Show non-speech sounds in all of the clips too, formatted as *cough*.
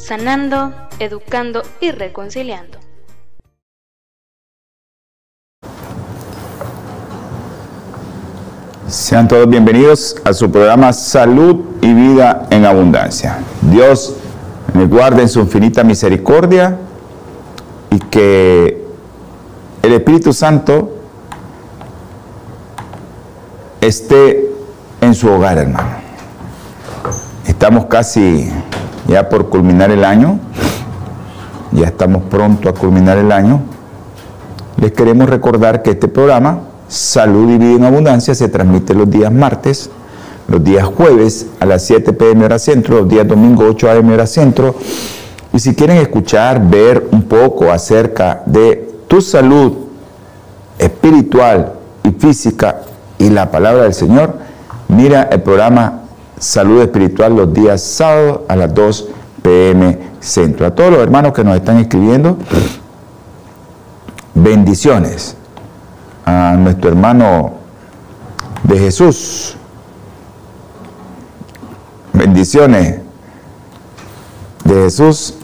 sanando, educando y reconciliando. Sean todos bienvenidos a su programa Salud y Vida en Abundancia. Dios me guarde en su infinita misericordia y que el Espíritu Santo esté en su hogar, hermano. Estamos casi ya por culminar el año, ya estamos pronto a culminar el año, les queremos recordar que este programa, Salud y Vida en Abundancia, se transmite los días martes, los días jueves a las 7 pm hora centro, los días domingo 8 am hora centro. Y si quieren escuchar, ver un poco acerca de tu salud espiritual y física y la palabra del Señor, mira el programa Salud Espiritual los días sábados a las 2 pm centro. A todos los hermanos que nos están escribiendo, bendiciones. A nuestro hermano de Jesús, bendiciones de Jesús.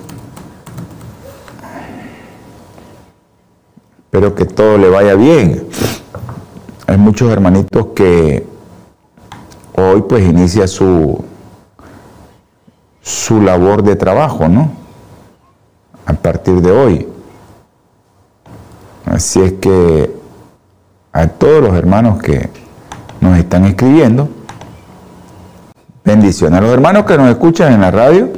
Espero que todo le vaya bien. Hay muchos hermanitos que hoy pues inicia su, su labor de trabajo, ¿no? A partir de hoy. Así es que a todos los hermanos que nos están escribiendo, bendiciones. A los hermanos que nos escuchan en la radio,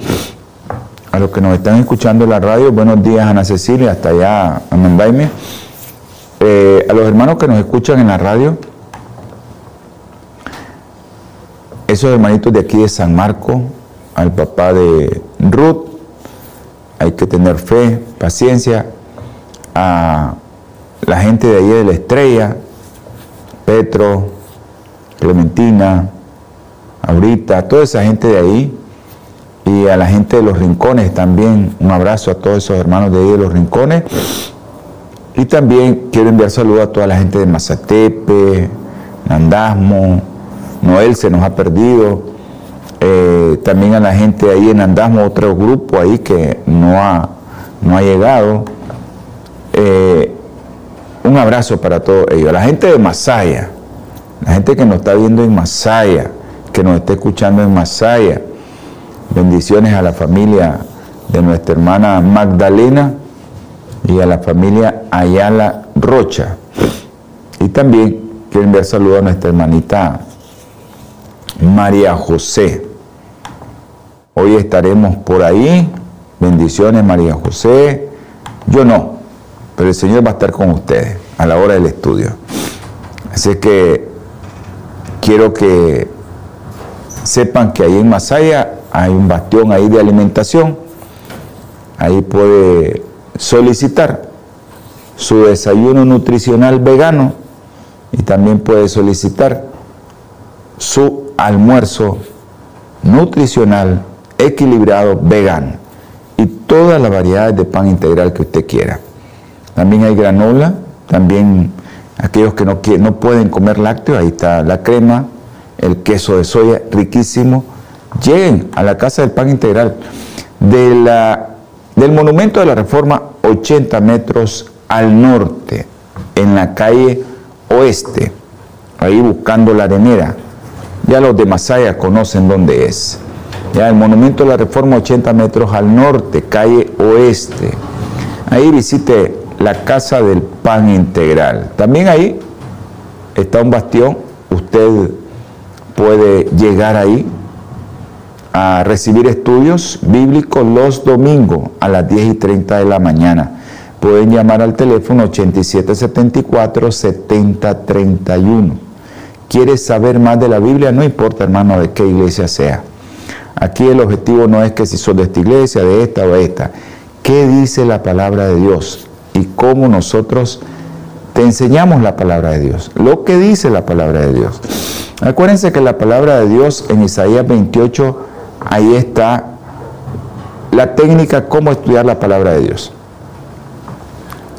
a los que nos están escuchando en la radio, buenos días Ana Cecilia, hasta allá a. Eh, a los hermanos que nos escuchan en la radio, esos hermanitos de aquí de San Marco, al papá de Ruth, hay que tener fe, paciencia, a la gente de allí de la estrella, Petro, Clementina, Aurita, toda esa gente de ahí, y a la gente de los rincones también, un abrazo a todos esos hermanos de ahí de los rincones. Y también quiero enviar saludos a toda la gente de Mazatepe, Nandasmo, Noel se nos ha perdido. Eh, también a la gente ahí en Andasmo, otro grupo ahí que no ha, no ha llegado. Eh, un abrazo para todos ellos. La gente de Masaya, la gente que nos está viendo en Masaya, que nos está escuchando en Masaya. Bendiciones a la familia de nuestra hermana Magdalena y a la familia Ayala Rocha. Y también quiero enviar saludos a nuestra hermanita María José. Hoy estaremos por ahí. Bendiciones María José. Yo no, pero el Señor va a estar con ustedes a la hora del estudio. Así que quiero que sepan que ahí en Masaya hay un bastión ahí de alimentación. Ahí puede solicitar su desayuno nutricional vegano y también puede solicitar su almuerzo nutricional, equilibrado, vegano y todas las variedades de pan integral que usted quiera. También hay granola, también aquellos que no, no pueden comer lácteos, ahí está la crema, el queso de soya riquísimo. Lleguen a la Casa del Pan Integral de la, del Monumento de la Reforma 80 metros al norte, en la calle oeste, ahí buscando la arenera ya los de Masaya conocen dónde es. Ya el Monumento de la Reforma 80 metros al norte, calle oeste. Ahí visite la Casa del Pan Integral. También ahí está un bastión. Usted puede llegar ahí a recibir estudios bíblicos los domingos a las 10 y 30 de la mañana. Pueden llamar al teléfono 8774-7031 quieres saber más de la Biblia, no importa hermano de qué iglesia sea. Aquí el objetivo no es que si son de esta iglesia, de esta o de esta. ¿Qué dice la palabra de Dios? Y cómo nosotros te enseñamos la palabra de Dios. Lo que dice la palabra de Dios. Acuérdense que la palabra de Dios en Isaías 28, ahí está la técnica cómo estudiar la palabra de Dios.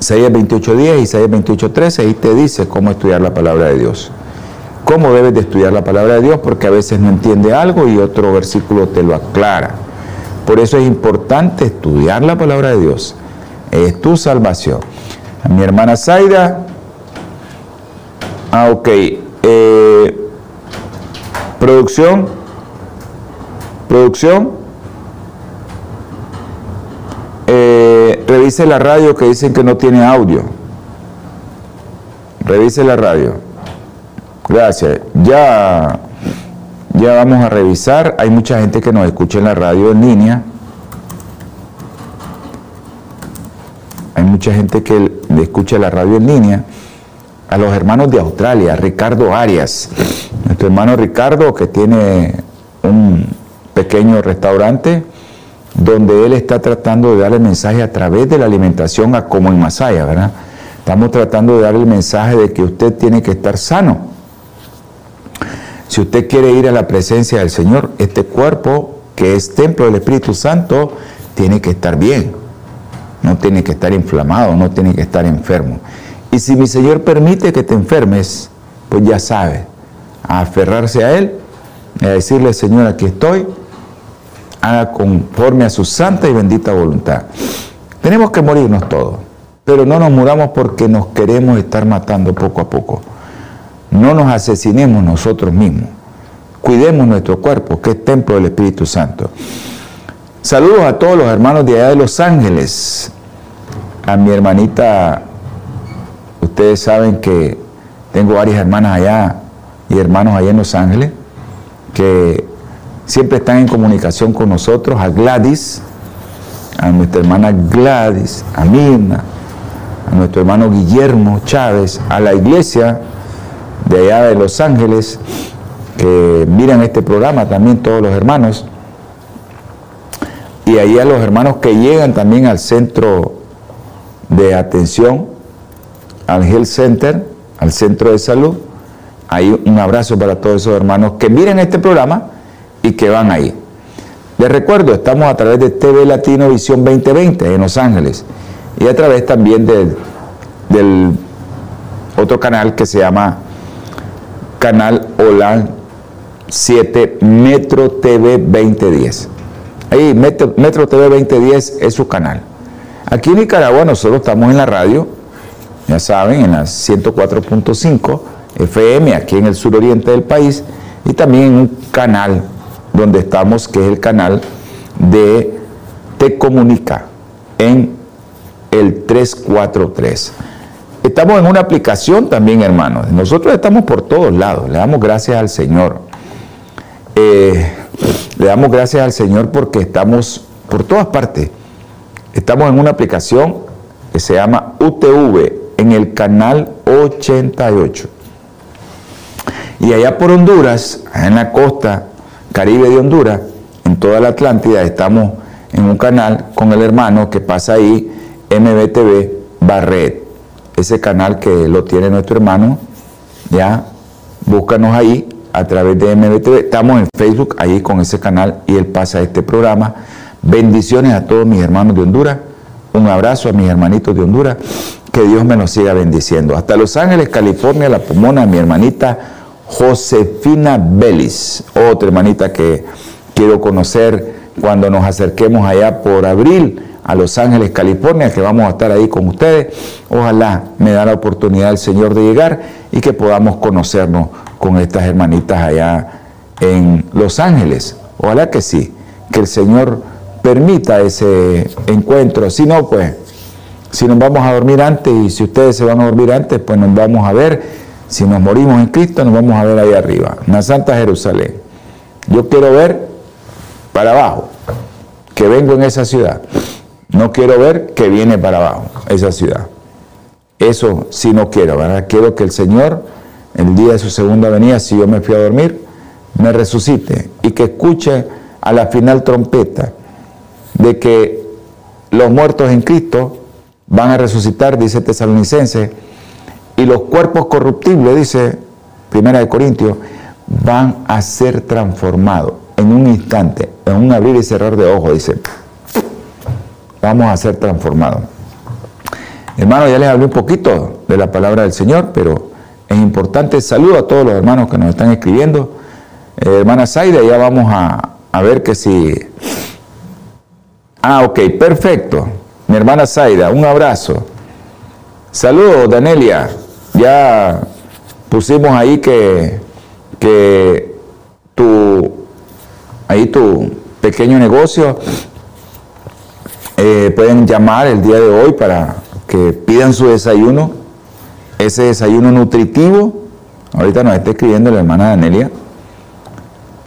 Isaías 28.10, Isaías 28.13, ahí te dice cómo estudiar la palabra de Dios. Cómo debes de estudiar la palabra de Dios, porque a veces no entiende algo y otro versículo te lo aclara. Por eso es importante estudiar la palabra de Dios. Es tu salvación. Mi hermana Zaida. Ah, ok. Eh, producción. Producción. Eh, revise la radio que dicen que no tiene audio. Revise la radio. Gracias. Ya, ya vamos a revisar. Hay mucha gente que nos escucha en la radio en línea. Hay mucha gente que escucha la radio en línea. A los hermanos de Australia, Ricardo Arias. Nuestro hermano Ricardo que tiene un pequeño restaurante donde él está tratando de dar el mensaje a través de la alimentación a como en Masaya, ¿verdad? Estamos tratando de dar el mensaje de que usted tiene que estar sano. Si usted quiere ir a la presencia del Señor, este cuerpo que es templo del Espíritu Santo tiene que estar bien. No tiene que estar inflamado, no tiene que estar enfermo. Y si mi Señor permite que te enfermes, pues ya sabe, a aferrarse a Él, a decirle, Señor, aquí estoy, haga conforme a su santa y bendita voluntad. Tenemos que morirnos todos, pero no nos muramos porque nos queremos estar matando poco a poco. No nos asesinemos nosotros mismos. Cuidemos nuestro cuerpo, que es templo del Espíritu Santo. Saludos a todos los hermanos de allá de Los Ángeles. A mi hermanita, ustedes saben que tengo varias hermanas allá y hermanos allá en Los Ángeles que siempre están en comunicación con nosotros, a Gladys, a nuestra hermana Gladys, a Mirna, a nuestro hermano Guillermo Chávez, a la iglesia de allá de Los Ángeles, que miran este programa también todos los hermanos, y ahí a los hermanos que llegan también al centro de atención, al Health Center, al centro de salud. Ahí un abrazo para todos esos hermanos que miren este programa y que van ahí. Les recuerdo, estamos a través de TV Latino Visión 2020 en Los Ángeles y a través también del otro canal que se llama Canal Hola 7 Metro TV 2010. Ahí Metro, Metro TV 2010 es su canal. Aquí en Nicaragua nosotros estamos en la radio, ya saben, en la 104.5 FM, aquí en el suroriente del país, y también en un canal donde estamos, que es el canal de Te Comunica, en el 343. Estamos en una aplicación también, hermanos. Nosotros estamos por todos lados. Le damos gracias al Señor. Eh, le damos gracias al Señor porque estamos por todas partes. Estamos en una aplicación que se llama UTV en el canal 88. Y allá por Honduras, en la costa caribe de Honduras, en toda la Atlántida, estamos en un canal con el hermano que pasa ahí, MBTV Barret. Ese canal que lo tiene nuestro hermano, ya, búscanos ahí a través de MBTV. Estamos en Facebook ahí con ese canal y él pasa este programa. Bendiciones a todos mis hermanos de Honduras. Un abrazo a mis hermanitos de Honduras. Que Dios me los siga bendiciendo. Hasta Los Ángeles, California, la Pomona, mi hermanita Josefina Belis, otra hermanita que quiero conocer cuando nos acerquemos allá por abril a Los Ángeles, California, que vamos a estar ahí con ustedes. Ojalá me da la oportunidad el Señor de llegar y que podamos conocernos con estas hermanitas allá en Los Ángeles. Ojalá que sí, que el Señor permita ese encuentro. Si no, pues, si nos vamos a dormir antes y si ustedes se van a dormir antes, pues nos vamos a ver. Si nos morimos en Cristo, nos vamos a ver ahí arriba, en la Santa Jerusalén. Yo quiero ver para abajo, que vengo en esa ciudad. No quiero ver que viene para abajo, esa ciudad. Eso sí no quiero, ¿verdad? Quiero que el Señor, el día de su segunda venida, si yo me fui a dormir, me resucite y que escuche a la final trompeta, de que los muertos en Cristo van a resucitar, dice Tesalonicense, y los cuerpos corruptibles, dice Primera de Corintios, van a ser transformados en un instante, en un abrir y cerrar de ojos, dice, vamos a ser transformados. Hermano, ya les hablé un poquito de la palabra del Señor, pero es importante. Saludo a todos los hermanos que nos están escribiendo. Eh, hermana Zaida, ya vamos a, a ver que si... Ah, ok, perfecto. Mi hermana Zaida, un abrazo. Saludos, Danelia. Ya pusimos ahí que, que tu, ahí tu pequeño negocio eh, pueden llamar el día de hoy para que pidan su desayuno, ese desayuno nutritivo. Ahorita nos está escribiendo la hermana Danelia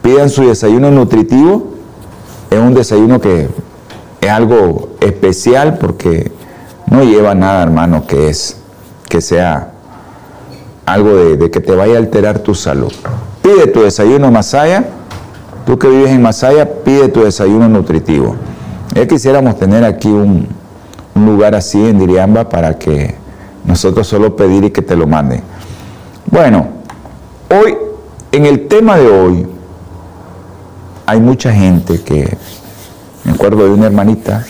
pidan su desayuno nutritivo. Es un desayuno que es algo especial porque no lleva nada, hermano, que es que sea algo de, que te vaya a alterar tu salud. Pide tu desayuno Masaya. Tú que vives en Masaya, pide tu desayuno nutritivo. Ya quisiéramos tener aquí un, lugar así en Diriamba para que nosotros solo pedir y que te lo manden. Bueno, hoy, en el tema de hoy, hay mucha gente que, me acuerdo de una hermanita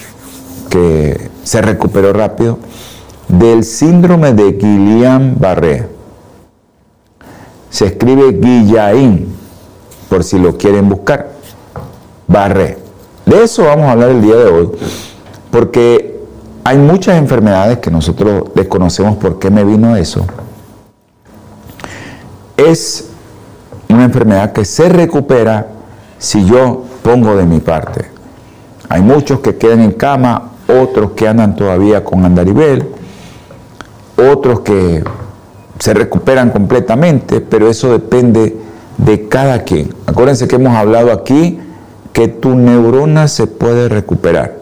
que se recuperó rápido del síndrome de Guillain-Barré. Se escribe Guillain, por si lo quieren buscar. Barré. De eso vamos a hablar el día de hoy, porque hay muchas enfermedades que nosotros desconocemos por qué me vino eso. Es una enfermedad que se recupera si yo pongo de mi parte. Hay muchos que quedan en cama, otros que andan todavía con andarivel, otros que se recuperan completamente, pero eso depende de cada quien. Acuérdense que hemos hablado aquí que tu neurona se puede recuperar,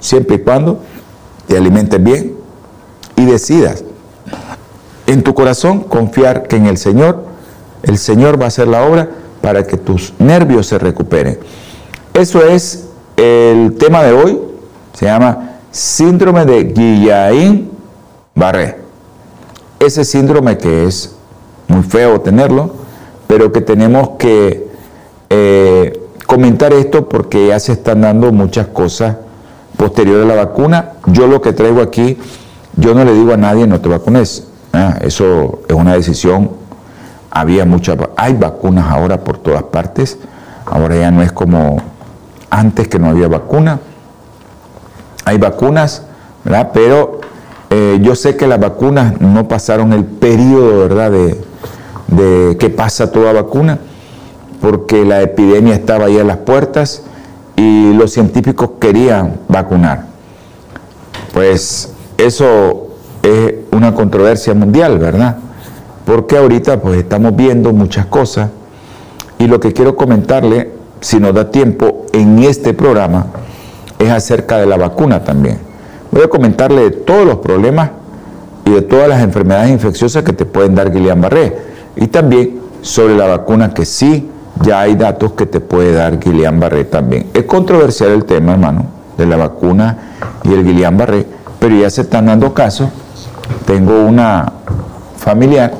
siempre y cuando te alimentes bien y decidas en tu corazón confiar que en el Señor, el Señor va a hacer la obra para que tus nervios se recuperen. Eso es el tema de hoy, se llama síndrome de Guillain-Barré. Ese síndrome que es muy feo tenerlo, pero que tenemos que eh, comentar esto porque ya se están dando muchas cosas posteriores a la vacuna. Yo lo que traigo aquí, yo no le digo a nadie no te vacunes. Ah, eso es una decisión había muchas, hay vacunas ahora por todas partes, ahora ya no es como antes que no había vacuna, hay vacunas, ¿verdad? Pero eh, yo sé que las vacunas no pasaron el periodo, ¿verdad?, de, de que pasa toda vacuna, porque la epidemia estaba ahí a las puertas y los científicos querían vacunar. Pues eso es una controversia mundial, ¿verdad? porque ahorita pues estamos viendo muchas cosas y lo que quiero comentarle, si nos da tiempo en este programa, es acerca de la vacuna también. Voy a comentarle de todos los problemas y de todas las enfermedades infecciosas que te pueden dar Guillain-Barré y también sobre la vacuna que sí ya hay datos que te puede dar Guillain-Barré también. Es controversial el tema, hermano, de la vacuna y el Guillain-Barré, pero ya se están dando casos. Tengo una familiar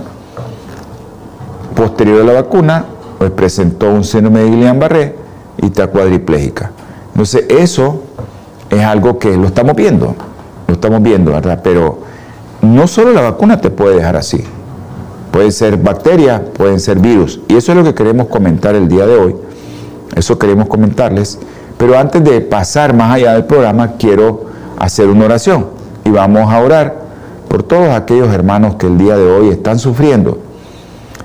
posterior a la vacuna, pues presentó un síndrome de Guillain-Barré y está cuadriplégica. Entonces, eso es algo que lo estamos viendo, lo estamos viendo, ¿verdad? Pero no solo la vacuna te puede dejar así. Puede ser bacteria, pueden ser virus. Y eso es lo que queremos comentar el día de hoy. Eso queremos comentarles. Pero antes de pasar más allá del programa, quiero hacer una oración. Y vamos a orar por todos aquellos hermanos que el día de hoy están sufriendo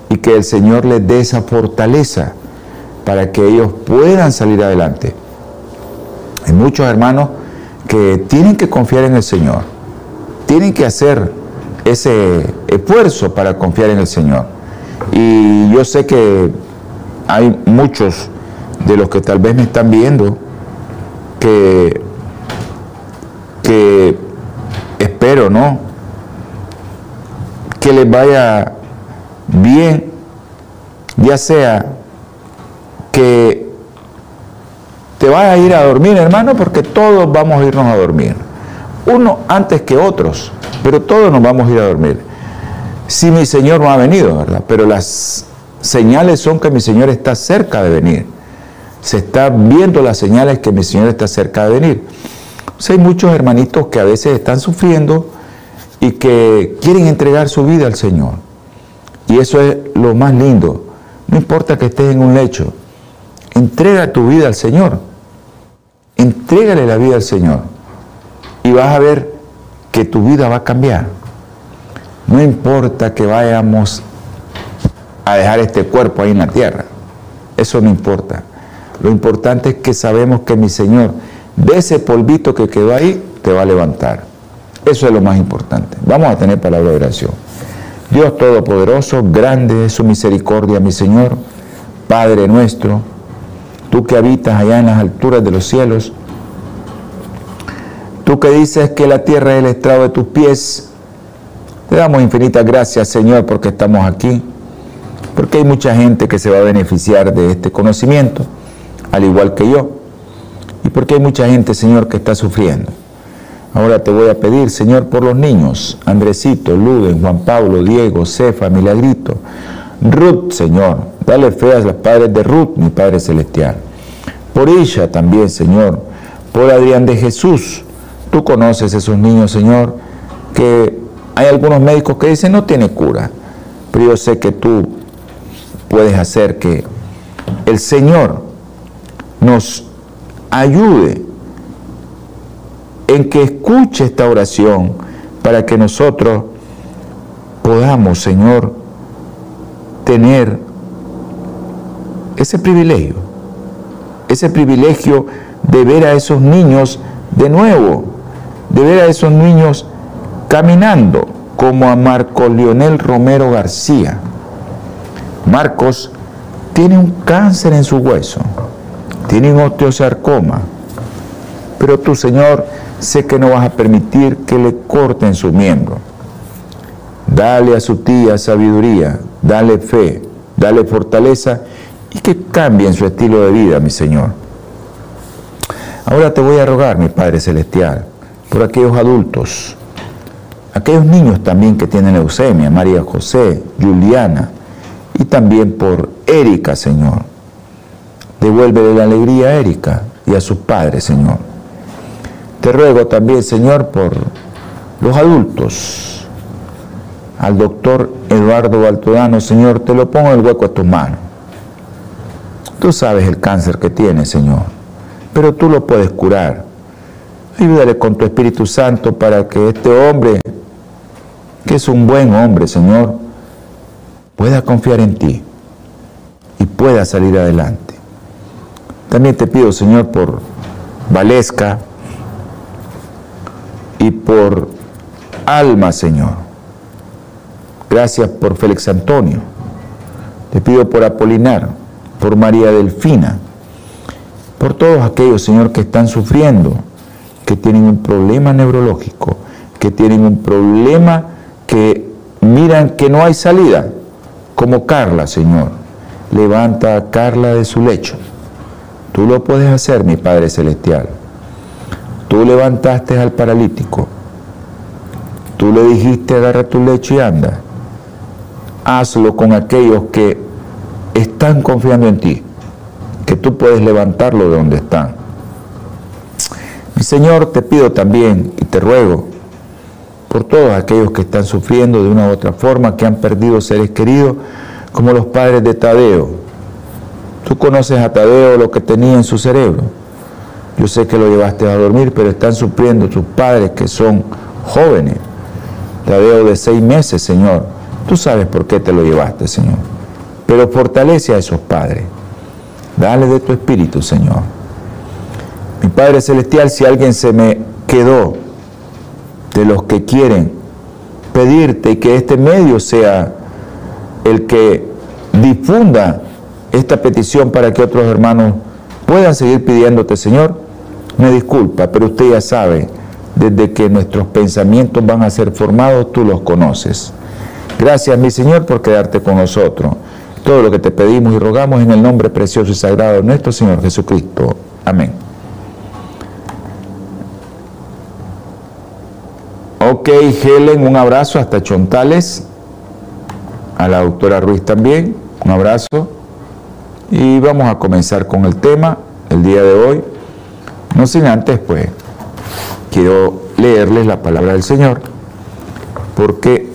y que el Señor les dé esa fortaleza para que ellos puedan salir adelante. Hay muchos hermanos que tienen que confiar en el Señor, tienen que hacer ese esfuerzo para confiar en el Señor. Y yo sé que hay muchos de los que tal vez me están viendo que, que espero, ¿no? Que les vaya bien, ya sea que te vas a ir a dormir, hermano, porque todos vamos a irnos a dormir. Uno antes que otros, pero todos nos vamos a ir a dormir. Si mi Señor no ha venido, ¿verdad? Pero las señales son que mi Señor está cerca de venir. Se está viendo las señales que mi Señor está cerca de venir. hay muchos hermanitos que a veces están sufriendo y que quieren entregar su vida al Señor. Y eso es lo más lindo. No importa que estés en un lecho, entrega tu vida al Señor. Entrégale la vida al Señor. Y vas a ver que tu vida va a cambiar. No importa que vayamos a dejar este cuerpo ahí en la tierra. Eso no importa. Lo importante es que sabemos que mi Señor, de ese polvito que quedó ahí, te va a levantar. Eso es lo más importante. Vamos a tener palabra de oración. Dios Todopoderoso, grande es su misericordia, mi Señor, Padre nuestro, tú que habitas allá en las alturas de los cielos, tú que dices que la tierra es el estrado de tus pies, te damos infinitas gracias, Señor, porque estamos aquí, porque hay mucha gente que se va a beneficiar de este conocimiento, al igual que yo, y porque hay mucha gente, Señor, que está sufriendo. Ahora te voy a pedir, Señor, por los niños, Andresito, Luden, Juan Pablo, Diego, Cefa, Milagrito, Ruth, Señor, dale fe a los padres de Ruth, mi Padre Celestial. Por ella también, Señor, por Adrián de Jesús. Tú conoces esos niños, Señor, que hay algunos médicos que dicen no tiene cura, pero yo sé que tú puedes hacer que el Señor nos ayude en que escuche esta oración para que nosotros podamos, Señor, tener ese privilegio, ese privilegio de ver a esos niños de nuevo, de ver a esos niños caminando como a Marco Leonel Romero García. Marcos tiene un cáncer en su hueso, tiene un osteosarcoma, pero tú, Señor, sé que no vas a permitir que le corten su miembro. Dale a su tía sabiduría, dale fe, dale fortaleza y que cambie en su estilo de vida, mi Señor. Ahora te voy a rogar, mi Padre Celestial, por aquellos adultos, aquellos niños también que tienen leucemia, María José, Juliana, y también por Erika, Señor. Devuélvele la alegría a Erika y a sus padres, Señor. Te ruego también, Señor, por los adultos. Al doctor Eduardo Baltodano, Señor, te lo pongo en el hueco de tu mano. Tú sabes el cáncer que tiene, Señor, pero tú lo puedes curar. Ayúdale con tu Espíritu Santo para que este hombre, que es un buen hombre, Señor, pueda confiar en ti y pueda salir adelante. También te pido, Señor, por Valesca, y por alma, Señor. Gracias por Félix Antonio. Te pido por Apolinar, por María Delfina, por todos aquellos, Señor, que están sufriendo, que tienen un problema neurológico, que tienen un problema que miran que no hay salida, como Carla, Señor. Levanta a Carla de su lecho. Tú lo puedes hacer, mi Padre Celestial. Tú levantaste al paralítico. Tú le dijiste agarra tu lecho y anda. Hazlo con aquellos que están confiando en ti, que tú puedes levantarlo de donde están. Mi Señor, te pido también y te ruego por todos aquellos que están sufriendo de una u otra forma, que han perdido seres queridos, como los padres de Tadeo. Tú conoces a Tadeo lo que tenía en su cerebro yo sé que lo llevaste a dormir, pero están sufriendo tus padres que son jóvenes. veo de seis meses, Señor. Tú sabes por qué te lo llevaste, Señor. Pero fortalece a esos padres. Dale de tu espíritu, Señor. Mi Padre Celestial, si alguien se me quedó de los que quieren pedirte y que este medio sea el que difunda esta petición para que otros hermanos puedan seguir pidiéndote, Señor, me disculpa, pero usted ya sabe, desde que nuestros pensamientos van a ser formados, tú los conoces. Gracias, mi Señor, por quedarte con nosotros. Todo lo que te pedimos y rogamos en el nombre precioso y sagrado de nuestro Señor Jesucristo. Amén. Ok, Helen, un abrazo hasta Chontales. A la doctora Ruiz también, un abrazo. Y vamos a comenzar con el tema el día de hoy. No sin antes, pues, quiero leerles la palabra del Señor, porque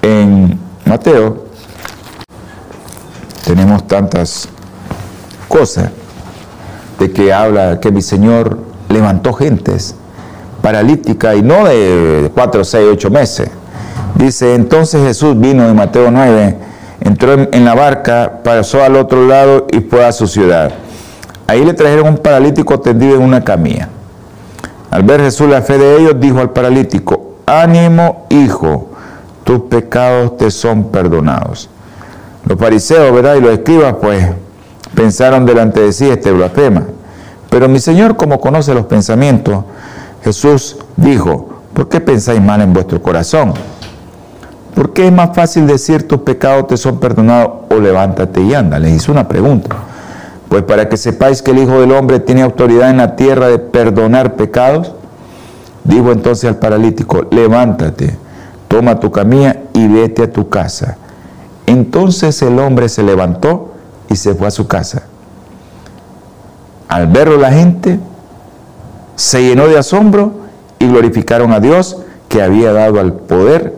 en Mateo tenemos tantas cosas de que habla que mi Señor levantó gentes paralítica y no de cuatro, seis, ocho meses. Dice, entonces Jesús vino en Mateo 9, entró en, la barca, pasó al otro lado y fue a su ciudad. Ahí le trajeron un paralítico tendido en una camilla. Al ver Jesús la fe de ellos, dijo al paralítico, ánimo hijo, tus pecados te son perdonados. Los fariseos, ¿verdad? Y los escribas, pues, pensaron delante de sí este blasfema. Pero mi Señor, como conoce los pensamientos, Jesús dijo, ¿por qué pensáis mal en vuestro corazón? ¿Por qué es más fácil decir tus pecados te son perdonados o levántate y anda? Les hizo una pregunta. Pues para que sepáis que el Hijo del Hombre tiene autoridad en la tierra de perdonar pecados, dijo entonces al paralítico, levántate, toma tu camilla y vete a tu casa. Entonces el hombre se levantó y se fue a su casa. Al verlo la gente, se llenó de asombro y glorificaron a Dios que había dado al poder,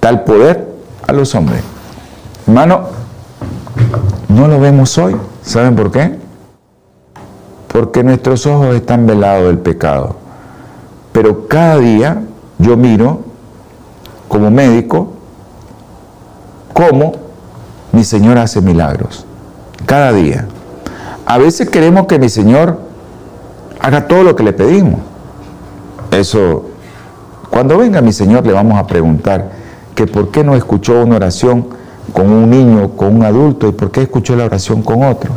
tal poder a los hombres. Hermano, no lo vemos hoy. ¿Saben por qué? Porque nuestros ojos están velados del pecado. Pero cada día yo miro como médico cómo mi Señor hace milagros. Cada día. A veces queremos que mi Señor haga todo lo que le pedimos. Eso, cuando venga mi Señor le vamos a preguntar que por qué no escuchó una oración con un niño, con un adulto, y por qué escuchó la oración con otro.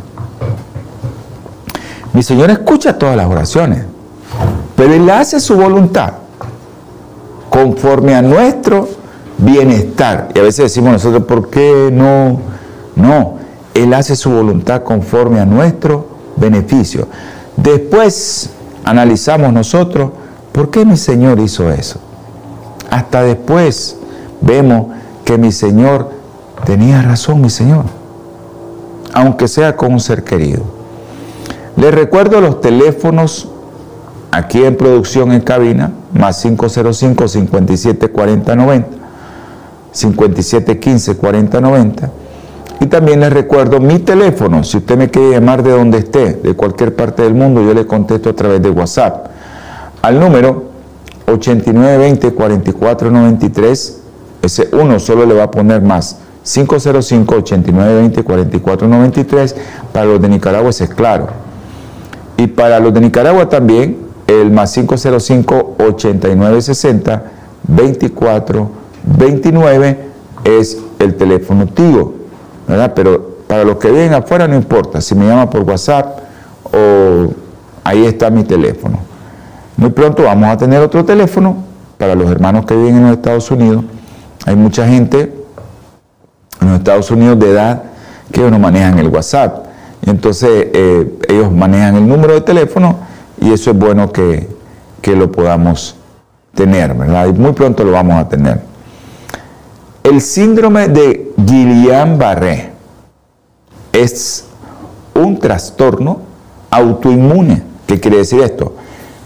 Mi Señor escucha todas las oraciones, pero Él hace su voluntad conforme a nuestro bienestar. Y a veces decimos nosotros, ¿por qué no? No, Él hace su voluntad conforme a nuestro beneficio. Después analizamos nosotros, ¿por qué mi Señor hizo eso? Hasta después vemos que mi Señor tenía razón, mi Señor, aunque sea con un ser querido. Les recuerdo los teléfonos aquí en producción en cabina, más 505 57 40 90, 57 15 40 90 y también les recuerdo mi teléfono, si usted me quiere llamar de donde esté, de cualquier parte del mundo, yo le contesto a través de WhatsApp. Al número 8920-4493, ese uno solo le va a poner más. 505-8920-4493, para los de Nicaragua ese es claro. Y para los de Nicaragua también, el más 505-8960-2429 es el teléfono Pero para los que viven afuera no importa, si me llama por WhatsApp o ahí está mi teléfono. Muy pronto vamos a tener otro teléfono para los hermanos que viven en los Estados Unidos. Hay mucha gente en los Estados Unidos de edad que no manejan el WhatsApp. Y entonces eh, ellos manejan el número de teléfono y eso es bueno que, que lo podamos tener, ¿verdad? Y muy pronto lo vamos a tener. El síndrome de Guillain-Barré es un trastorno autoinmune. ¿Qué quiere decir esto?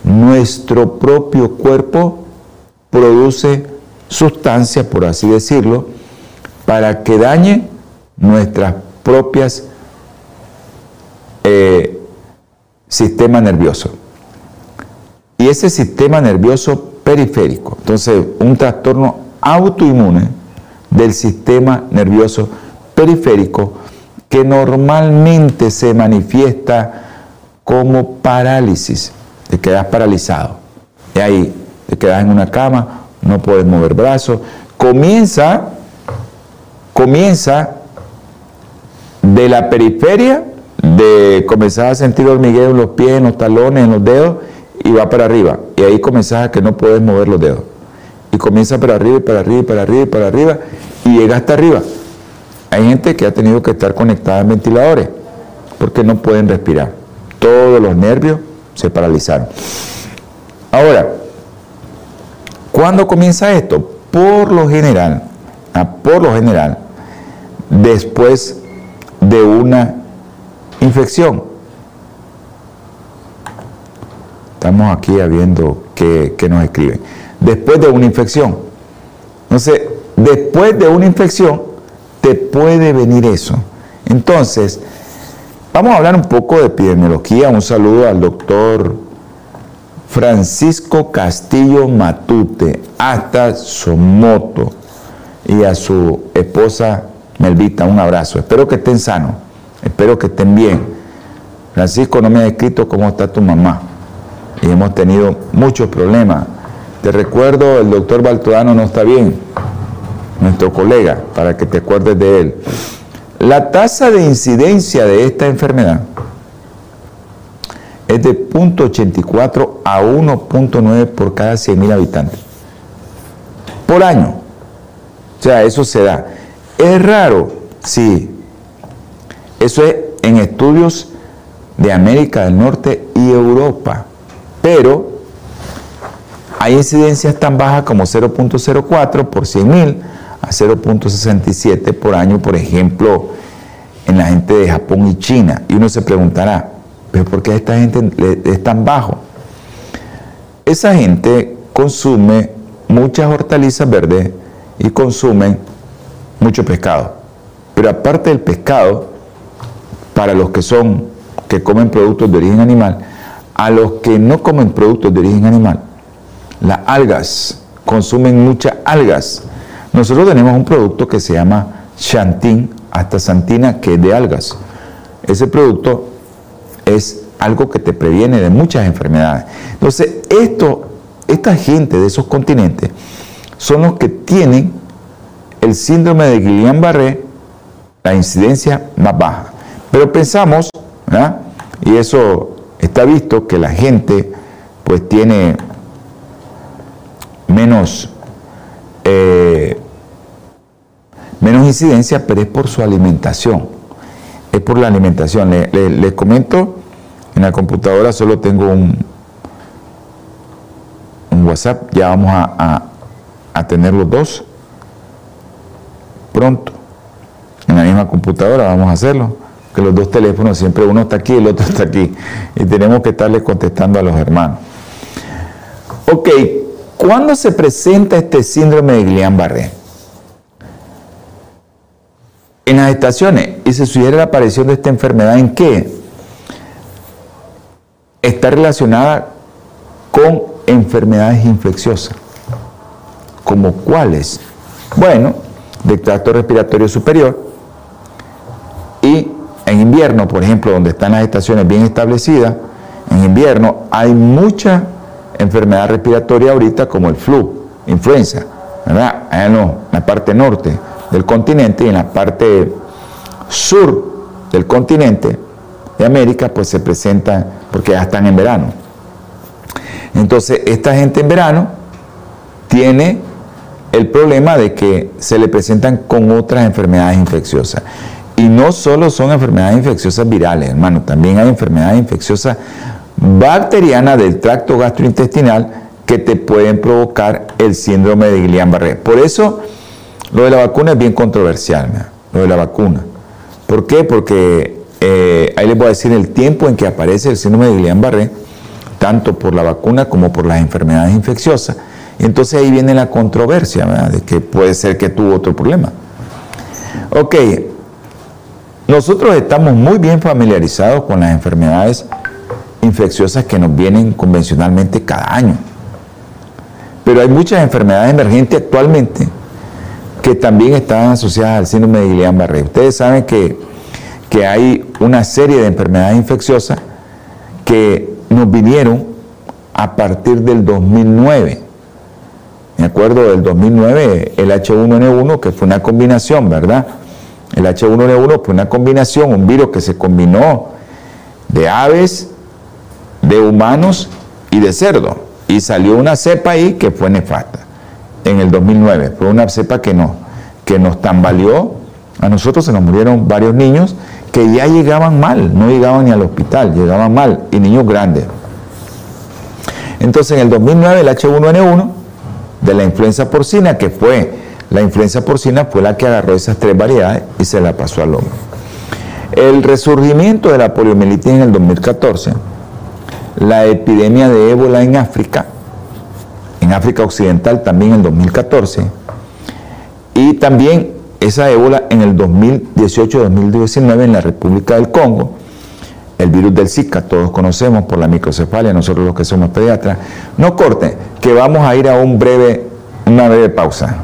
Nuestro propio cuerpo produce sustancias, por así decirlo, para que dañe nuestras propias eh, sistema nervioso. Y ese sistema nervioso periférico, entonces un trastorno autoinmune, del sistema nervioso periférico que normalmente se manifiesta como parálisis. Te quedas paralizado. Y ahí te quedas en una cama, no puedes mover brazos. Comienza, comienza de la periferia, de comenzar a sentir hormigueo en los pies, en los talones, en los dedos, y va para arriba. Y ahí comenzás a que no puedes mover los dedos y comienza para arriba y para arriba y para arriba y para arriba y llega hasta arriba. Hay gente que ha tenido que estar conectada en ventiladores porque no pueden respirar. todos los nervios se paralizaron. Ahora, ¿cuándo comienza esto? Por lo general, ah, por lo general, después de una infección. Estamos aquí viendo qué, nos escriben. Después de una infección. Entonces, después de una infección, te puede venir eso. Entonces, vamos a hablar un poco de epidemiología. Un saludo al doctor Francisco Castillo Matute, hasta Somoto, y a su esposa Melvita. Un abrazo. Espero que estén sanos. Espero que estén bien. Francisco no me ha escrito cómo está tu mamá. Y hemos tenido muchos problemas. Te recuerdo, el doctor Baltodano no está bien, nuestro colega, para que te acuerdes de él. La tasa de incidencia de esta enfermedad es de 0.84 a 1.9 por cada 100.000 habitantes. Por año. O sea, eso se da. ¿Es raro? Sí. Eso es en estudios de América del Norte y Europa. Pero hay incidencias tan bajas como 0.04 por 100.000 a 0.67 por año, por ejemplo, en la gente de Japón y China. Y uno se preguntará, ¿pero por qué esta gente es tan bajo? Esa gente consume muchas hortalizas verdes y consumen mucho pescado. Pero aparte del pescado, para los que son, que comen productos de origen animal, a los que no comen productos de origen animal, las algas, consumen muchas algas. Nosotros tenemos un producto que se llama Chantin, hasta Santina, que es de algas. Ese producto es algo que te previene de muchas enfermedades. Entonces, esto, esta gente de esos continentes son los que tienen el síndrome de Guillain-Barré, la incidencia más baja. Pero pensamos, y eso está visto, que la gente pues tiene menos, eh, menos incidencia, pero es por su alimentación. Es por la alimentación. Les comento, en la computadora solo tengo un, WhatsApp, ya vamos a, a tener los dos pronto. En la misma computadora vamos a hacerlo. Que los dos teléfonos, siempre uno está aquí y el otro está aquí. Y tenemos que estarle contestando a los hermanos. Ok, ¿cuándo se presenta este síndrome de Guillain-Barré? En las estaciones, y se sugiere la aparición de esta enfermedad en qué? Está relacionada con enfermedades infecciosas. ¿Como cuáles? Bueno, del tracto respiratorio superior. Y en invierno, por ejemplo, donde están las estaciones bien establecidas, en invierno hay mucha enfermedad respiratoria ahorita como el flu, influenza, ¿verdad? Allá en la parte norte del continente y en la parte sur del continente de América, pues se presentan porque ya están en verano. Entonces, esta gente en verano tiene el problema de que se le presentan con otras enfermedades infecciosas. Y no solo son enfermedades infecciosas virales, hermano, también hay enfermedades infecciosas bacterianas del tracto gastrointestinal que te pueden provocar el síndrome de Guillain-Barré. Por eso, lo de la vacuna es bien controversial, lo de la vacuna. ¿Por qué? Porque eh, ahí les voy a decir el tiempo en que aparece el síndrome de Guillain-Barré, tanto por la vacuna como por las enfermedades infecciosas. Y entonces ahí viene la controversia, de que puede ser que tuvo otro problema. Ok, nosotros estamos muy bien familiarizados con las enfermedades infecciosas que nos vienen convencionalmente cada año. Pero hay muchas enfermedades emergentes actualmente que también están asociadas al síndrome de Guillain-Barré. Ustedes saben que, que hay una serie de enfermedades infecciosas que nos vinieron a partir del 2009. Me acuerdo del 2009, el H1N1, que fue una combinación, ¿verdad? El H1N1 fue una combinación, un virus que se combinó de aves, de humanos y de cerdo. Y salió una cepa ahí que fue nefasta en el 2009. Fue una cepa que, no, que nos tambaleó. A nosotros se nos murieron varios niños que ya llegaban mal, no llegaban ni al hospital, llegaban mal, y niños grandes. Entonces en el 2009 el H1N1 de la influenza porcina, que fue la influenza porcina, fue la que agarró esas tres variedades y se la pasó al hombre. El resurgimiento de la poliomielitis en el 2014, la epidemia de ébola en África, en África Occidental también en el 2014, y también esa ébola en el 2018-2019 en la República del Congo, el virus del Zika, todos conocemos por la microcefalia, nosotros los que somos pediatras. No corte, que vamos a ir a un breve, una breve pausa.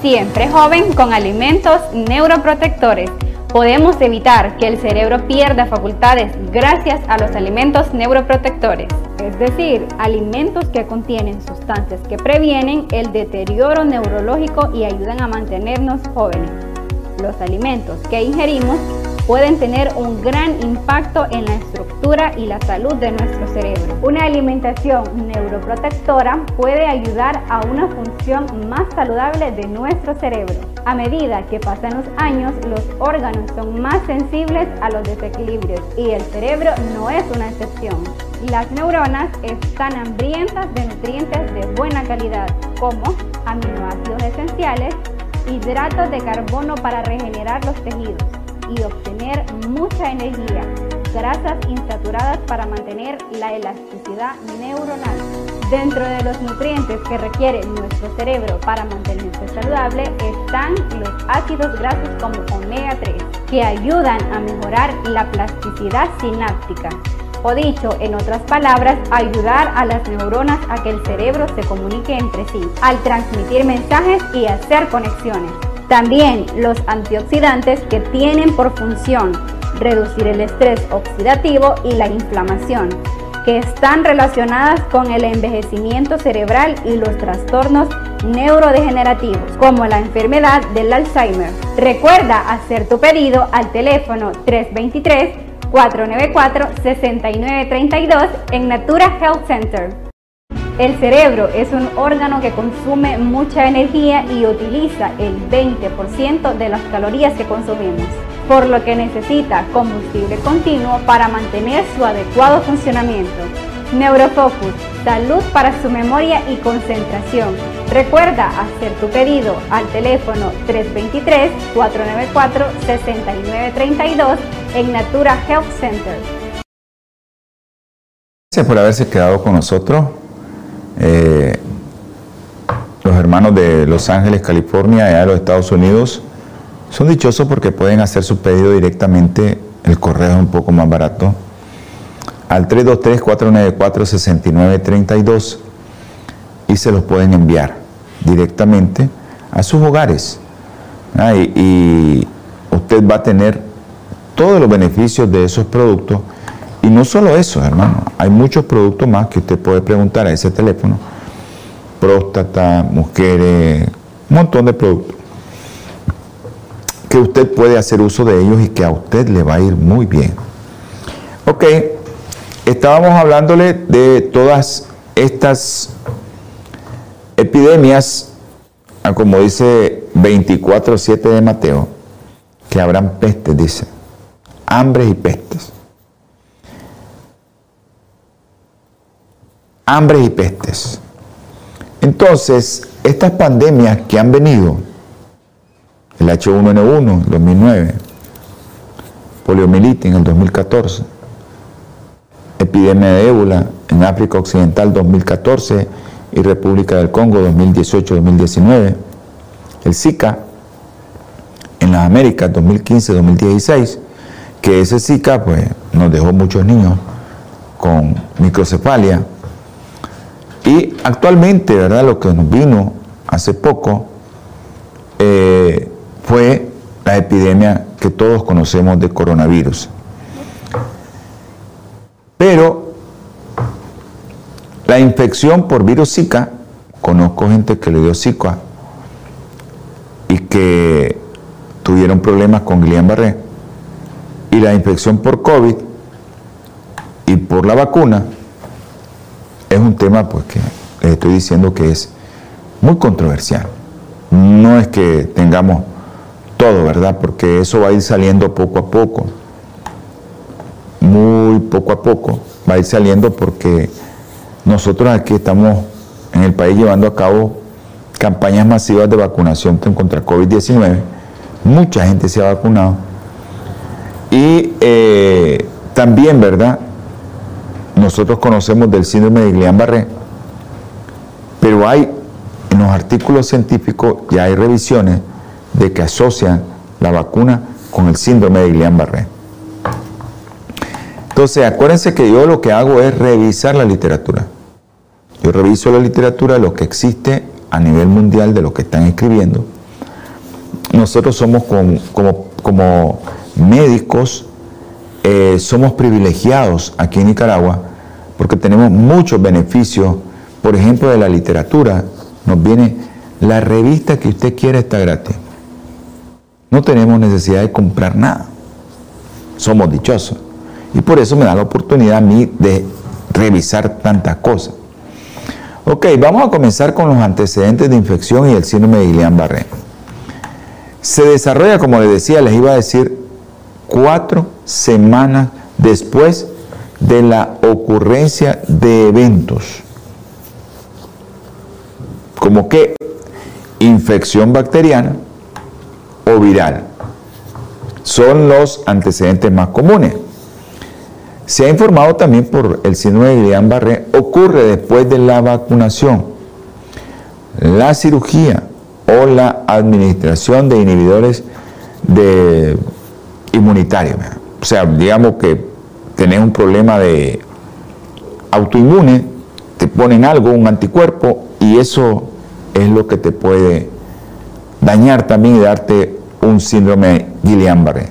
Siempre joven con alimentos neuroprotectores podemos evitar que el cerebro pierda facultades gracias a los alimentos neuroprotectores, es decir, alimentos que contienen sustancias que previenen el deterioro neurológico y ayudan a mantenernos jóvenes. Los alimentos que ingerimos pueden tener un gran impacto en la estructura y la salud de nuestro cerebro. Una alimentación neuroprotectora puede ayudar a una función más saludable de nuestro cerebro. A medida que pasan los años, los órganos son más sensibles a los desequilibrios y el cerebro no es una excepción. Las neuronas están hambrientas de nutrientes de buena calidad, como aminoácidos esenciales, hidratos de carbono para regenerar los tejidos, y obtener mucha energía, grasas insaturadas para mantener la elasticidad neuronal. Dentro de los nutrientes que requiere nuestro cerebro para mantenerse saludable están los ácidos grasos como omega 3, que ayudan a mejorar la plasticidad sináptica. O dicho en otras palabras, ayudar a las neuronas a que el cerebro se comunique entre sí, al transmitir mensajes y hacer conexiones. También los antioxidantes que tienen por función reducir el estrés oxidativo y la inflamación, que están relacionadas con el envejecimiento cerebral y los trastornos neurodegenerativos, como la enfermedad del Alzheimer. Recuerda hacer tu pedido al teléfono 323 494 6932 en Natura Health Center. El cerebro es un órgano que consume mucha energía y utiliza el 20% de las calorías que consumimos, por lo que necesita combustible continuo para mantener su adecuado funcionamiento. Neurofocus, salud para su memoria y concentración. Recuerda hacer tu pedido al teléfono 323-494-6932 en Natura Health Center. Gracias por haberse quedado con nosotros. Eh, los hermanos de Los Ángeles, California, allá de los Estados Unidos, son dichosos porque pueden hacer su pedido directamente, el correo es un poco más barato, al 323-494-6932 y se los pueden enviar directamente a sus hogares. Ah, y usted va a tener todos los beneficios de esos productos y no solo eso, hermano, hay muchos productos más que usted puede preguntar a ese teléfono. Próstata, mujeres, un montón de productos. Que usted puede hacer uso de ellos y que a usted le va a ir muy bien. Ok, estábamos hablándole de todas estas epidemias, como dice 24.7 de Mateo, que habrán pestes, dice, hambres y pestes. hambres y pestes. Entonces, estas pandemias que han venido, el H1N1 en 2009, poliomielitis en el 2014, epidemia de ébola en África Occidental 2014 y República del Congo 2018-2019, el Zika en las Américas 2015-2016, que ese Zika pues, nos dejó muchos niños con microcefalia, y actualmente, ¿verdad? Lo que nos vino hace poco eh, fue la epidemia que todos conocemos de coronavirus. Pero la infección por virus Zika, conozco gente que le dio Zika y que tuvieron problemas con Guillain-Barré, y la infección por COVID y por la vacuna, es un tema pues que les estoy diciendo que es muy controversial. No es que tengamos todo, ¿verdad? Porque eso va a ir saliendo poco a poco. y poco a poco va a ir saliendo porque nosotros aquí estamos en el país llevando a cabo campañas masivas de vacunación contra COVID-19. Mucha gente se ha vacunado. Y eh, también, ¿verdad? Nosotros conocemos del síndrome de Guillain-Barré, pero hay en los artículos científicos ya hay revisiones de que asocian la vacuna con el síndrome de Guillain-Barré. Entonces, acuérdense que yo lo que hago es revisar la literatura. Yo reviso la literatura, lo que existe a nivel mundial de lo que están escribiendo. Nosotros somos como, médicos, eh, somos privilegiados aquí en Nicaragua porque tenemos muchos beneficios. Por ejemplo, de la literatura, nos viene la revista que usted quiera está gratis. No tenemos necesidad de comprar nada. Somos dichosos. Y por eso me da la oportunidad a mí de revisar tantas cosas. Ok, vamos a comenzar con los antecedentes de infección y el síndrome de Guillain-Barré. Se desarrolla, como les decía, les iba a decir, cuatro semanas después de la ocurrencia de eventos. Como que infección bacteriana o viral. Son los antecedentes más comunes. Se ha informado también por el síndrome de Guillain-Barré, ocurre después de la vacunación, la cirugía o la administración de inhibidores de inmunitarios. O sea, digamos que tenés un problema de autoinmune, te ponen algo, un anticuerpo, y eso es lo que te puede dañar también y darte un síndrome Guillain-Barré.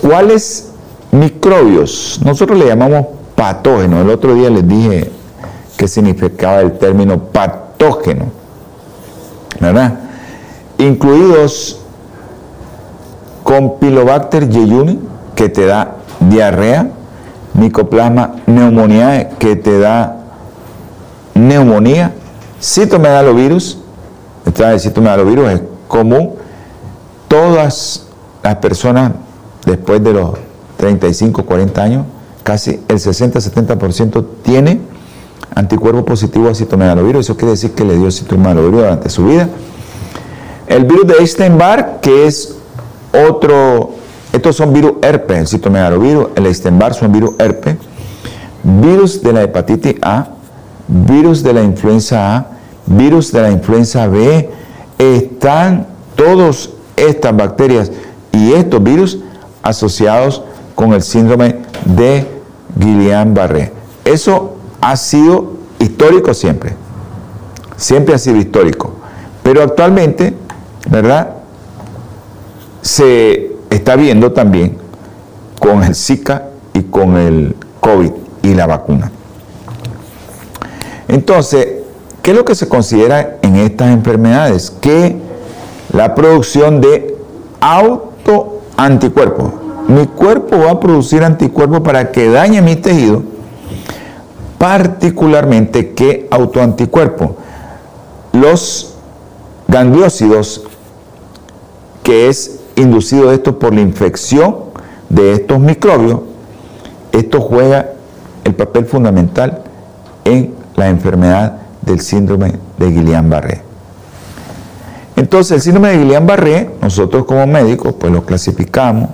¿Cuáles Microbios, nosotros le llamamos patógeno. El otro día les dije qué significaba el término patógeno, ¿verdad? Incluidos Compilobacter jejuni, que te da diarrea, Mycoplasma pneumoniae, que te da neumonía, citomegalovirus, el citomegalovirus es común, todas las personas después de los 35, 40 años, casi el 60-70% tiene anticuerpo positivo a citomegalovirus. Eso quiere decir que le dio citomegalovirus durante su vida. El virus de Epstein-Barr, que es otro, estos son virus herpes, el citomegalovirus, el Epstein-Barr son virus herpes, virus de la hepatitis A, virus de la influenza A, virus de la influenza B, están todas estas bacterias y estos virus asociados con el síndrome de Guillain-Barré. Eso ha sido histórico siempre, siempre ha sido histórico, pero actualmente, ¿verdad? Se está viendo también con el Zika y con el COVID y la vacuna. Entonces, ¿qué es lo que se considera en estas enfermedades? Que la producción de autoanticuerpos, mi cuerpo va a producir anticuerpos para que dañe mi tejido, particularmente qué autoanticuerpos. Los gangliósidos, que es inducido esto por la infección de estos microbios, esto juega el papel fundamental en la enfermedad del síndrome de Guillain-Barré. Entonces, el síndrome de Guillain-Barré, nosotros como médicos, pues lo clasificamos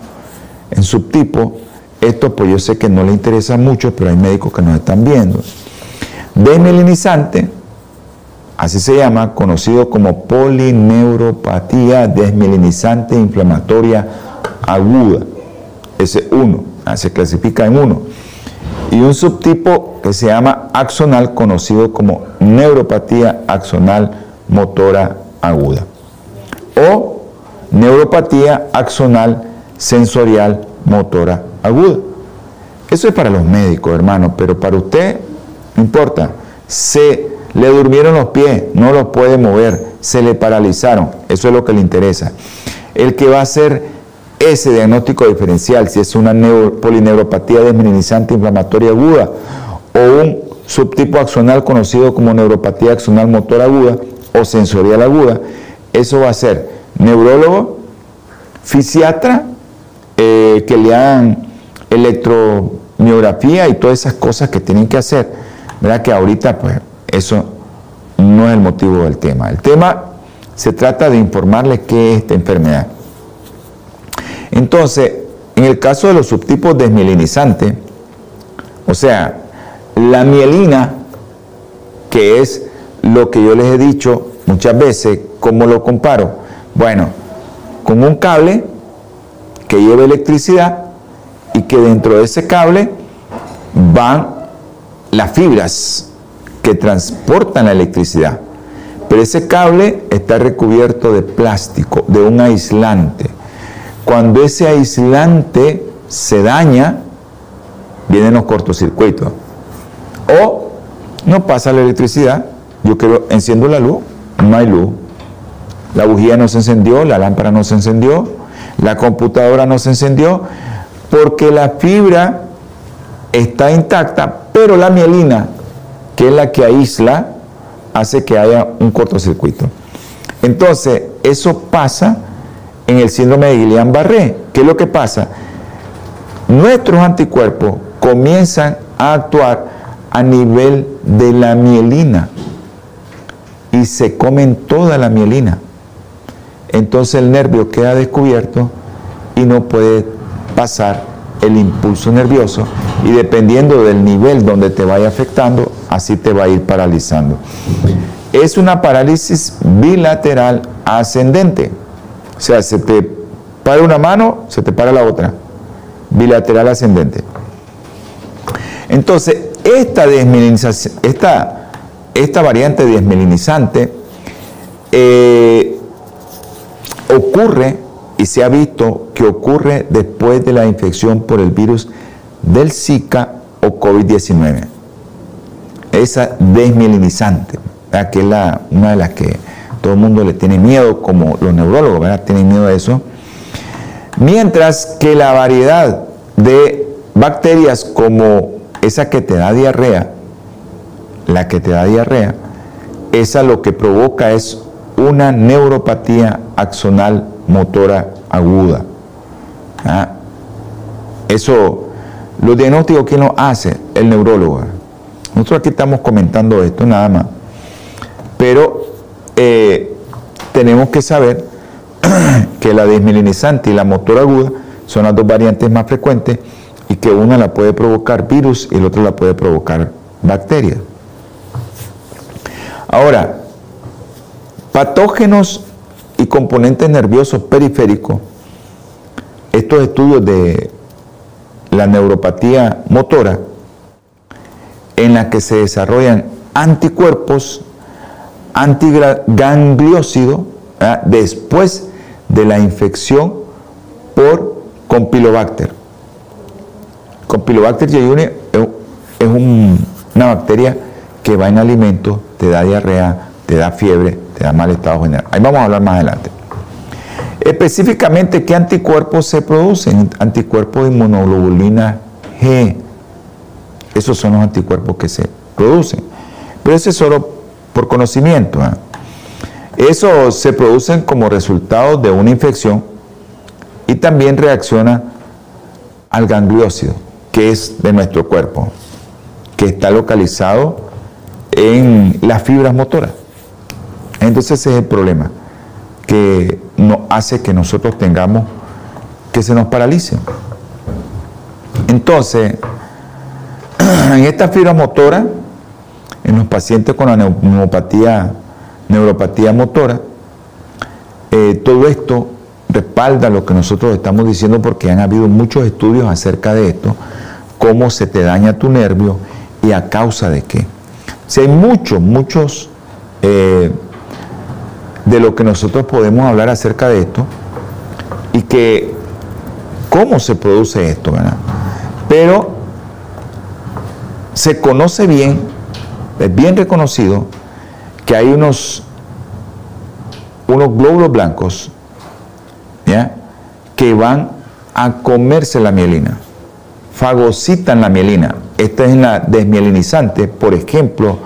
en subtipo. Esto pues yo sé que no le interesa mucho, pero hay médicos que nos están viendo. Desmelinizante, así se llama, conocido como polineuropatía desmelinizante inflamatoria aguda. Ese uno, ah, se clasifica en uno. Y un subtipo que se llama axonal, conocido como neuropatía axonal motora aguda. O neuropatía axonal sensorial motora aguda. Eso es para los médicos, hermano, pero para usted no importa. Se le durmieron los pies, no los puede mover, se le paralizaron, eso es lo que le interesa. El que va a hacer ese diagnóstico diferencial, si es una polineuropatía desmineralizante inflamatoria aguda o un subtipo axonal conocido como neuropatía axonal motora aguda o sensorial aguda, eso va a ser neurólogo, fisiatra, eh, que le hagan electro, miografía y todas esas cosas que tienen que hacer. ¿Verdad? Que ahorita, pues, eso no es el motivo del tema. El tema se trata de informarles qué es esta enfermedad. Entonces, en el caso de los subtipos desmielinizantes, o sea, la mielina, que es lo que yo les he dicho muchas veces, ¿cómo lo comparo? Bueno, con un cable que lleva electricidad y que dentro de ese cable van las fibras que transportan la electricidad. Pero ese cable está recubierto de plástico, de un aislante. Cuando ese aislante se daña, vienen los cortocircuitos. O no pasa la electricidad, yo quiero, enciendo la luz, no hay luz. La bujía no se encendió, la lámpara no se encendió, la computadora no se encendió, porque la fibra está intacta, pero la mielina, que es la que aísla, hace que haya un cortocircuito. Entonces, eso pasa en el síndrome de Guillain-Barré. ¿Qué es lo que pasa? Nuestros anticuerpos comienzan a actuar a nivel de la mielina y se comen toda la mielina. Entonces el nervio queda descubierto y no puede pasar el impulso nervioso y dependiendo del nivel donde te vaya afectando, así te va a ir paralizando. Es una parálisis bilateral ascendente. O sea, se te para una mano, se te para la otra. Bilateral ascendente. Entonces, esta, esta, esta variante desmelinizante eh, ocurre y se ha visto que ocurre después de la infección por el virus del Zika o COVID-19. Esa desmielinizante, que es la, una de las que todo el mundo le tiene miedo, como los neurólogos ¿verdad? tienen miedo a eso. Mientras que la variedad de bacterias como esa que te da diarrea, la que te da diarrea, esa lo que provoca es una neuropatía axonal motora aguda. ¿Ah? Eso, los diagnósticos, ¿quién lo hace? El neurólogo. Nosotros aquí estamos comentando esto nada más. Pero eh, tenemos que saber *clears throat* que la desmielinizante y la motora aguda son las dos variantes más frecuentes y que una la puede provocar virus y la otra la puede provocar bacterias. Ahora, patógenos y componentes nerviosos periféricos, estos estudios de la neuropatía motora, en la que se desarrollan anticuerpos antigangliócidos después de la infección por Compilobacter. Compilobacter jejuni es una bacteria que va en alimentos, te da diarrea, te da fiebre, te da mal estado general. Ahí vamos a hablar más adelante. Específicamente, ¿qué anticuerpos se producen? Anticuerpos de inmunoglobulina G. Esos son los anticuerpos que se producen. Pero eso es solo por conocimiento. ¿eh? Eso se producen como resultado de una infección y también reacciona al gangliósido, que es de nuestro cuerpo, que está localizado en las fibras motoras. Entonces ese es el problema, que no hace que nosotros tengamos que se nos paralice. Entonces, *clears throat* en esta fibra motora, en los pacientes con la neuropatía, neuropatía motora, eh, todo esto respalda lo que nosotros estamos diciendo porque han habido muchos estudios acerca de esto, cómo se te daña tu nervio y a causa de qué. Si hay muchos, muchos eh, de lo que nosotros podemos hablar acerca de esto y que cómo se produce esto, ¿verdad? Pero se conoce bien, es bien reconocido que hay unos, unos glóbulos blancos que van a comerse la mielina, fagocitan la mielina. Esta es la desmielinizante, por ejemplo,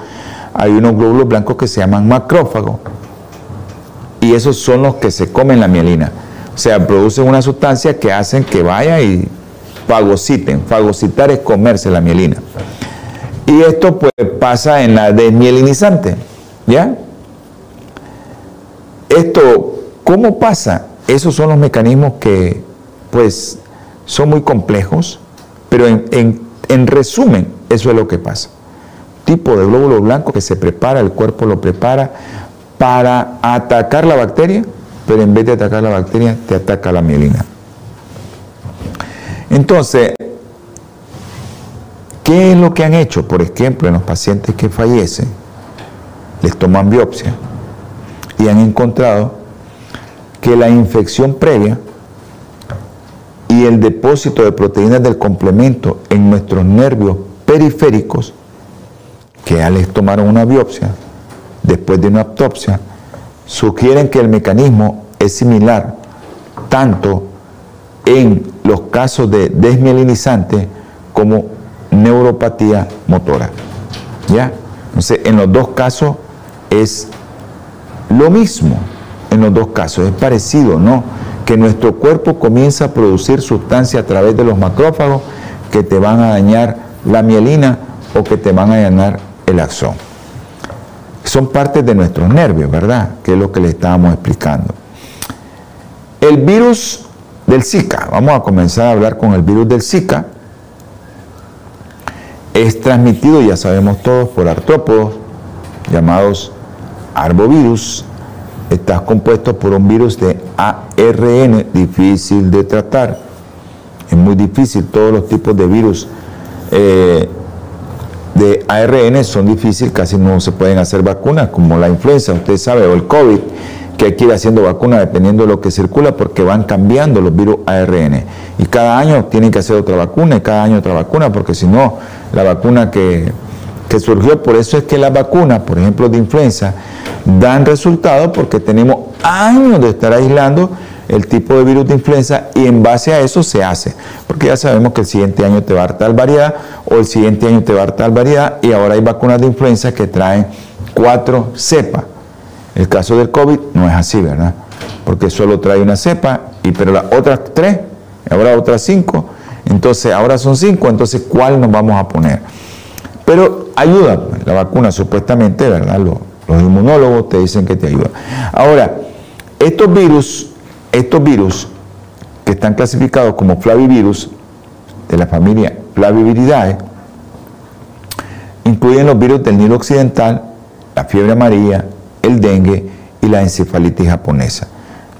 hay unos glóbulos blancos que se llaman macrófagos y esos son los que se comen la mielina. O sea, producen una sustancia que hacen que vaya y fagociten. Fagocitar es comerse la mielina. Y esto pues pasa en la desmielinizante, ¿ya? Esto, ¿cómo pasa? Esos son los mecanismos que pues son muy complejos, pero en, en resumen, eso es lo que pasa. Tipo de glóbulo blanco que se prepara, el cuerpo lo prepara para atacar la bacteria, pero en vez de atacar la bacteria, te ataca la mielina. Entonces, ¿qué es lo que han hecho? Por ejemplo, en los pacientes que fallecen, les toman biopsia y han encontrado que la infección previa y el depósito de proteínas del complemento en nuestros nervios periféricos, que ya les tomaron una biopsia, después de una autopsia, sugieren que el mecanismo es similar tanto en los casos de desmielinizante como neuropatía motora. ¿Ya? Entonces, en los dos casos es lo mismo. En los dos casos es parecido, ¿no? Que nuestro cuerpo comienza a producir sustancias a través de los macrófagos que te van a dañar la mielina o que te van a dañar el axón. Son partes de nuestros nervios, ¿verdad? Que es lo que le estábamos explicando. El virus del Zika. Vamos a comenzar a hablar con el virus del Zika. Es transmitido, ya sabemos todos, por artrópodos llamados arbovirus. Está compuesto por un virus de ARN difícil de tratar. Es muy difícil, todos los tipos de virus eh, de ARN son difíciles, casi no se pueden hacer vacunas, como la influenza, usted sabe, o el COVID que hay que ir haciendo vacunas dependiendo de lo que circula porque van cambiando los virus ARN. Y cada año tienen que hacer otra vacuna y cada año otra vacuna porque si no, la vacuna que, surgió, por eso es que las vacunas, por ejemplo de influenza, dan resultados porque tenemos años de estar aislando el tipo de virus de influenza y en base a eso se hace. Porque ya sabemos que el siguiente año te va a dar tal variedad o el siguiente año te va a dar tal variedad y ahora hay vacunas de influenza que traen cuatro cepas. El caso del COVID no es así, ¿verdad? Porque solo trae una cepa, y, pero las otras tres, ahora otras cinco, entonces ahora son cinco, entonces ¿cuál nos vamos a poner? Pero ayuda, la vacuna supuestamente, ¿verdad? Los, los inmunólogos te dicen que te ayuda. Ahora, estos virus, estos virus que están clasificados como flavivirus de la familia Flaviviridae, incluyen los virus del Nilo Occidental, la fiebre amarilla, el dengue y la encefalitis japonesa.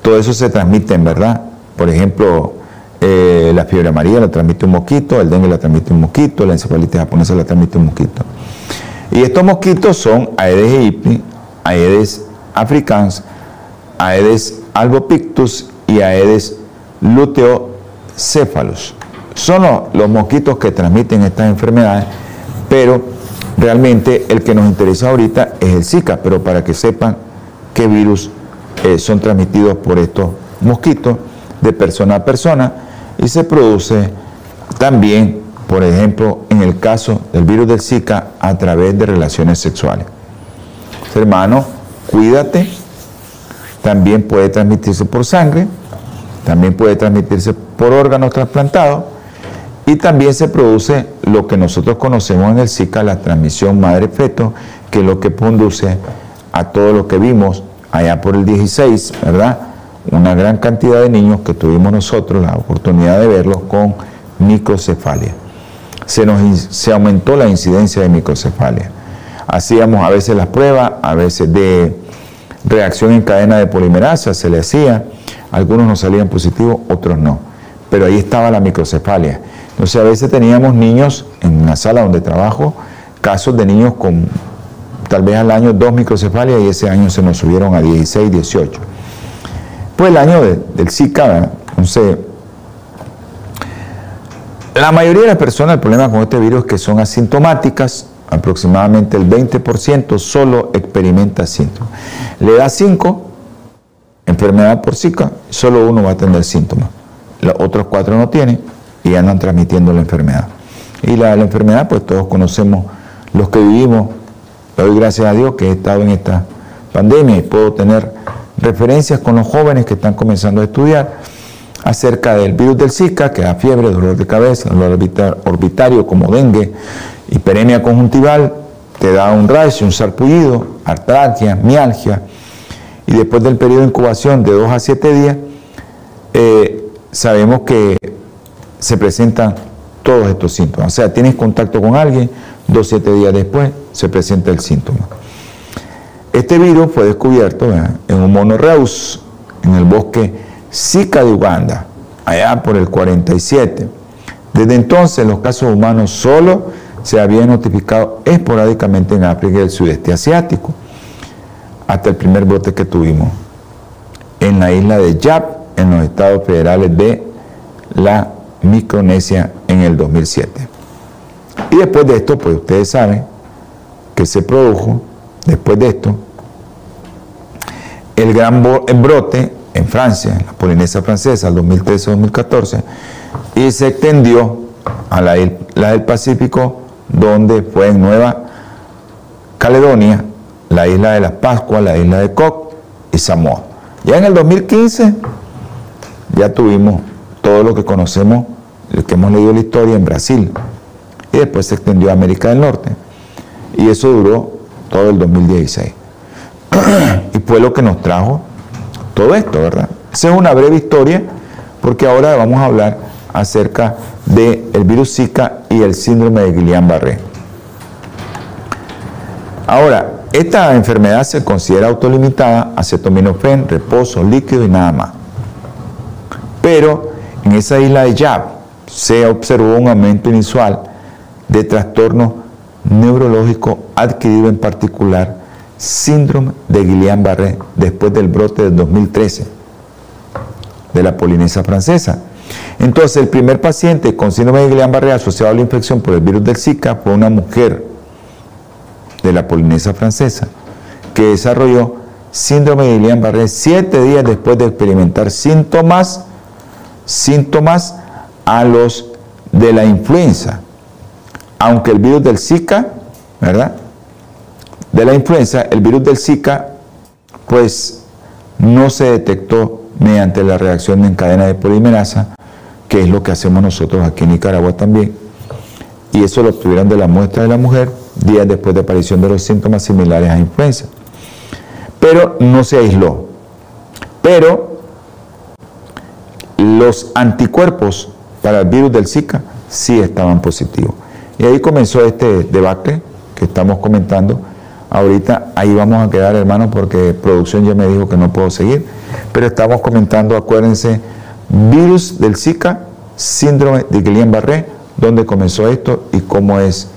Todo eso se transmite en verdad. Por ejemplo, eh, la fiebre amarilla la transmite un mosquito, el dengue la transmite un mosquito, la encefalitis japonesa la transmite un mosquito. Y estos mosquitos son Aedes aegypti, Aedes africans, Aedes albopictus y Aedes luteocephalus. Son los mosquitos que transmiten estas enfermedades, pero Realmente el que nos interesa ahorita es el Zika, pero para que sepan qué virus eh, son transmitidos por estos mosquitos de persona a persona y se produce también, por ejemplo, en el caso del virus del Zika a través de relaciones sexuales. Hermano, cuídate. También puede transmitirse por sangre, también puede transmitirse por órganos trasplantados y también se produce lo que nosotros conocemos en el Zika, la transmisión madre-feto, que es lo que conduce a todo lo que vimos allá por el 16, ¿verdad? Una gran cantidad de niños que tuvimos nosotros la oportunidad de verlos con microcefalia. Se, nos, se aumentó la incidencia de microcefalia. Hacíamos a veces las pruebas, a veces de reacción en cadena de polimerasa, se le hacía, algunos nos salían positivos, otros no. Pero ahí estaba la microcefalia. Entonces a veces teníamos niños en la sala donde trabajo, casos de niños con tal vez al año dos microcefalias y ese año se nos subieron a 16, 18. Pues el año del Zika, entonces, la mayoría de las personas, el problema con este virus que son asintomáticas, aproximadamente el 20% solo experimenta síntomas. Le da 5, enfermedad por Zika, solo uno va a tener síntomas. Los otros cuatro no tienen y andan transmitiendo la enfermedad. Y la, enfermedad, pues todos conocemos los que vivimos. Le doy gracias a Dios que he estado en esta pandemia y puedo tener referencias con los jóvenes que están comenzando a estudiar. acerca del virus del Zika, que da fiebre, dolor de cabeza, dolor orbitario como dengue, hiperemia conjuntival, te da un rash, un sarpullido, artragia, mialgia, y después del periodo de incubación de 2 a 7 días, eh, sabemos que se presentan todos estos síntomas. O sea, tienes contacto con alguien, 2 a 7 días después se presenta el síntoma. Este virus fue descubierto en un mono reus en el bosque Zika de Uganda, allá por el 47. Desde entonces los casos humanos solo se habían notificado esporádicamente en África y el sudeste asiático, hasta el primer brote que tuvimos en la isla de Yap, en los estados federales de la Micronesia en el 2007. Y después de esto, pues ustedes saben que se produjo, después de esto, el gran brote en Francia, en la Polinesia francesa, el 2013-2014, y se extendió a la del Pacífico, donde fue en Nueva Caledonia, la isla de las Pascuas, la isla de Cook y Samoa. Ya en el 2015 ya tuvimos todo lo que conocemos, lo que hemos leído la historia en Brasil, y después se extendió a América del Norte, y eso duró todo el 2016. *clears throat* y fue lo que nos trajo todo esto, ¿verdad? Esa es una breve historia porque ahora vamos a hablar acerca del el virus Zika y el síndrome de Guillain-Barré. Ahora, esta enfermedad se considera autolimitada, acetaminofén, reposo, líquido y nada más. Pero en esa isla de Yap se observó un aumento inusual de trastornos neurológicos adquirido en particular síndrome de Guillain-Barré después del brote del 2013 de la Polinesia francesa. Entonces, el primer paciente con síndrome de Guillain-Barré asociado a la infección por el virus del Zika fue una mujer de la Polinesia francesa que desarrolló síndrome de Guillain-Barré siete días después de experimentar síntomas, síntomas a los de la influenza. Aunque el virus del Zika, ¿verdad? de la influenza, el virus del Zika, pues no se detectó mediante la reacción en cadena de polimerasa, que es lo que hacemos nosotros aquí en Nicaragua también. Y eso lo obtuvieron de la muestra de la mujer días después de aparición de los síntomas similares a influenza. Pero no se aisló. Pero los anticuerpos para el virus del Zika sí estaban positivos. Y ahí comenzó este debate que estamos comentando Ahorita ahí vamos a quedar, hermanos, porque producción ya me dijo que no puedo seguir. Pero estamos comentando, acuérdense, virus del Zika, síndrome de Guillain-Barré, dónde comenzó esto y cómo es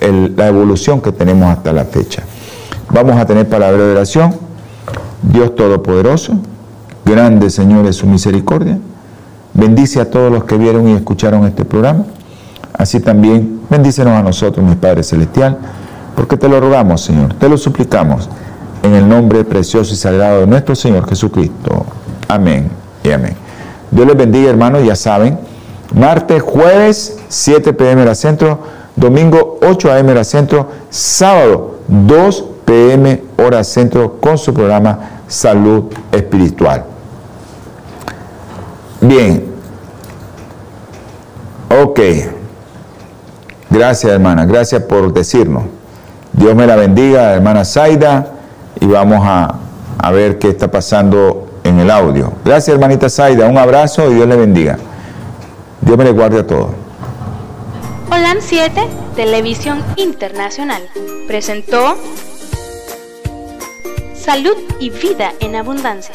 la evolución que tenemos hasta la fecha. Vamos a tener palabra de oración. Dios Todopoderoso, grande Señor es su misericordia. Bendice a todos los que vieron y escucharon este programa. Así también bendícenos a nosotros, mi Padre Celestial porque te lo rogamos, Señor, te lo suplicamos, en el nombre precioso y sagrado de nuestro Señor Jesucristo. Amén y amén. Dios les bendiga, hermanos, ya saben, martes, jueves, 7 pm hora centro, domingo, 8 am hora centro, sábado, 2 pm hora centro, con su programa Salud Espiritual. Bien. Ok. Gracias, hermana. Gracias por decirnos. Dios me la bendiga, hermana Zaida, y vamos a, ver qué está pasando en el audio. Gracias, hermanita Zaida, un abrazo y Dios le bendiga. Dios me le guarde a todos. Holan 7, Televisión Internacional, presentó Salud y Vida en Abundancia.